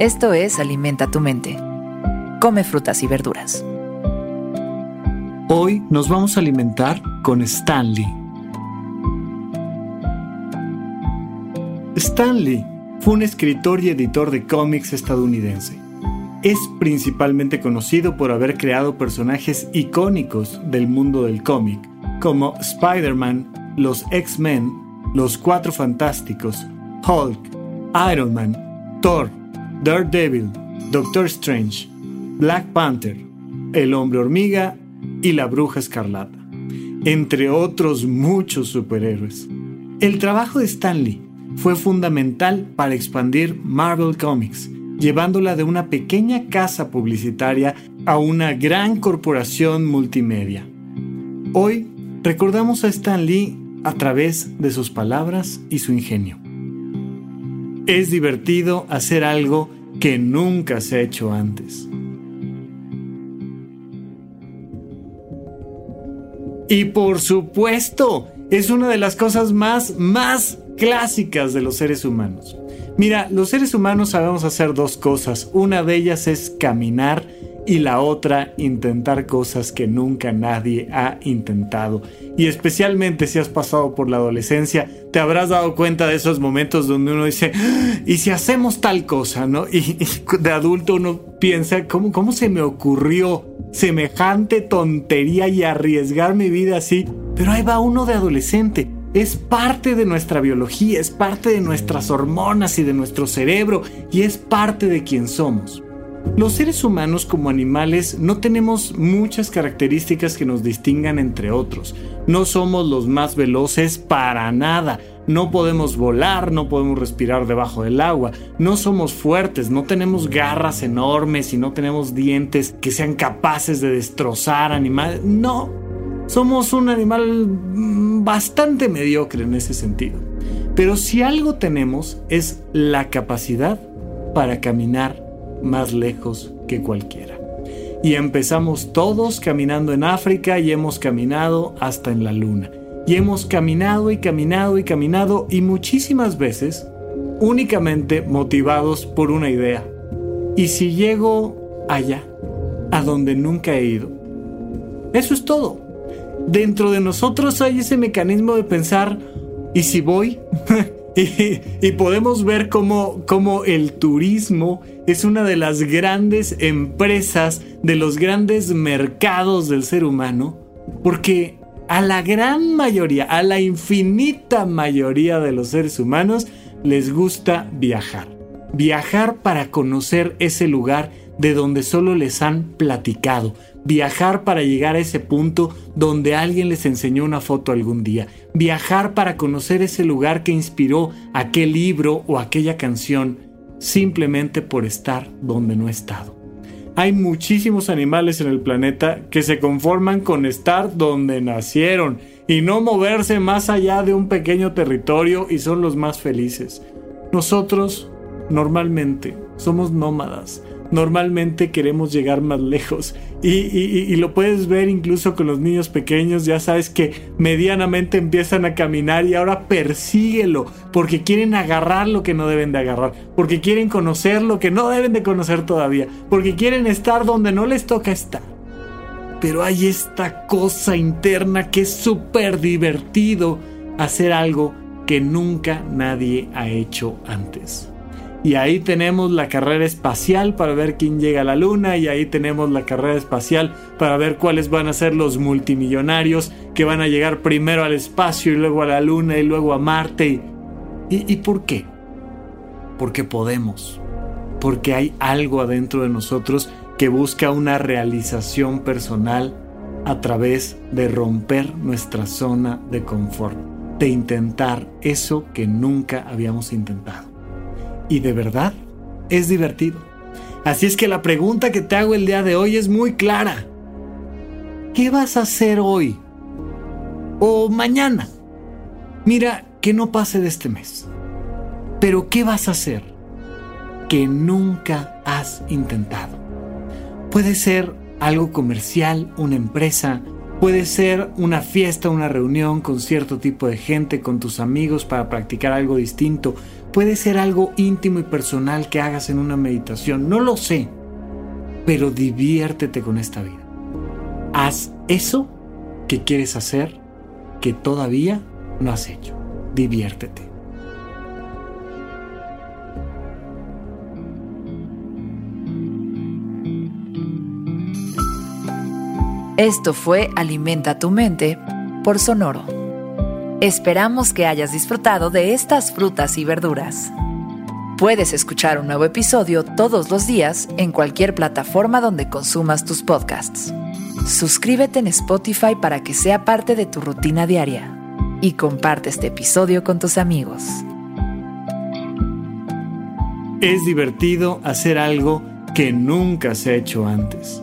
Esto es Alimenta tu mente. Come frutas y verduras. Hoy nos vamos a alimentar con Stanley. Stanley fue un escritor y editor de cómics estadounidense. Es principalmente conocido por haber creado personajes icónicos del mundo del cómic, como Spider-Man, los X-Men, los Cuatro Fantásticos, Hulk, Iron Man, Thor, Daredevil, Doctor Strange, Black Panther, El Hombre Hormiga y la Bruja Escarlata, entre otros muchos superhéroes. El trabajo de Stanley fue fundamental para expandir Marvel Comics, llevándola de una pequeña casa publicitaria a una gran corporación multimedia. Hoy recordamos a Stan Lee a través de sus palabras y su ingenio. Es divertido hacer algo que nunca se ha hecho antes. Y por supuesto, es una de las cosas más, más clásicas de los seres humanos. Mira, los seres humanos sabemos hacer dos cosas. Una de ellas es caminar y la otra intentar cosas que nunca nadie ha intentado. Y especialmente si has pasado por la adolescencia, te habrás dado cuenta de esos momentos donde uno dice, ah, ¿y si hacemos tal cosa? ¿no? Y, de adulto uno piensa, ¿cómo, ¿cómo se me ocurrió semejante tontería y arriesgar mi vida así? Pero ahí va uno de adolescente. Es parte de nuestra biología, es parte de nuestras hormonas y de nuestro cerebro y es parte de quien somos. Los seres humanos como animales no tenemos muchas características que nos distingan entre otros. No somos los más veloces para nada. No podemos volar, no podemos respirar debajo del agua, no somos fuertes, no tenemos garras enormes y no tenemos dientes que sean capaces de destrozar animales. No, somos un animal bastante mediocre en ese sentido. Pero si algo tenemos es la capacidad para caminar más lejos que cualquiera. Y empezamos todos caminando en África y hemos caminado hasta en la luna. Y hemos caminado y caminado y caminado y muchísimas veces únicamente motivados por una idea. ¿Y si llego allá, a donde nunca he ido? Eso es todo. Dentro de nosotros hay ese mecanismo de pensar, ¿y si voy? y, podemos ver cómo, cómo el turismo es una de las grandes empresas, de los grandes mercados del ser humano, porque a la gran mayoría, a la infinita mayoría de los seres humanos les gusta viajar. Viajar para conocer ese lugar de donde solo les han platicado. Viajar para llegar a ese punto donde alguien les enseñó una foto algún día. Viajar para conocer ese lugar que inspiró aquel libro o aquella canción simplemente por estar donde no he estado. Hay muchísimos animales en el planeta que se conforman con estar donde nacieron y no moverse más allá de un pequeño territorio y son los más felices. Nosotros, normalmente, somos nómadas normalmente queremos llegar más lejos. Y, lo puedes ver incluso con los niños pequeños, ya sabes que medianamente empiezan a caminar y ahora persíguelo, porque quieren agarrar lo que no deben de agarrar, porque quieren conocer lo que no deben de conocer todavía, porque quieren estar donde no les toca estar. Pero hay esta cosa interna que es súper divertido hacer algo que nunca nadie ha hecho antes. Y ahí tenemos la carrera espacial para ver quién llega a la luna. Y ahí tenemos la carrera espacial para ver cuáles van a ser los multimillonarios que van a llegar primero al espacio y luego a la luna y luego a Marte. ¿Y, y por qué? Porque podemos. Porque hay algo adentro de nosotros que busca una realización personal a través de romper nuestra zona de confort. De intentar eso que nunca habíamos intentado y de verdad es divertido. Así es que la pregunta que te hago el día de hoy es muy clara. ¿Qué vas a hacer hoy? O mañana. Mira, que no pase de este mes. Pero ¿qué vas a hacer que nunca has intentado? Puede ser algo comercial, una empresa, Puede ser una fiesta, una reunión con cierto tipo de gente, con tus amigos para practicar algo distinto. Puede ser algo íntimo y personal que hagas en una meditación. No lo sé. Pero diviértete con esta vida. Haz eso que quieres hacer que todavía no has hecho. Diviértete. Esto fue Alimenta tu mente por Sonoro. Esperamos que hayas disfrutado de estas frutas y verduras. Puedes escuchar un nuevo episodio todos los días en cualquier plataforma donde consumas tus podcasts. Suscríbete en Spotify para que sea parte de tu rutina diaria y comparte este episodio con tus amigos. Es divertido hacer algo que nunca se ha hecho antes.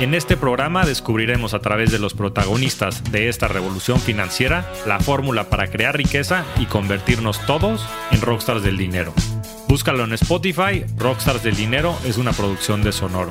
En este programa descubriremos a través de los protagonistas de esta revolución financiera la fórmula para crear riqueza y convertirnos todos en rockstars del dinero. Búscalo en Spotify, Rockstars del Dinero es una producción de Sonoro.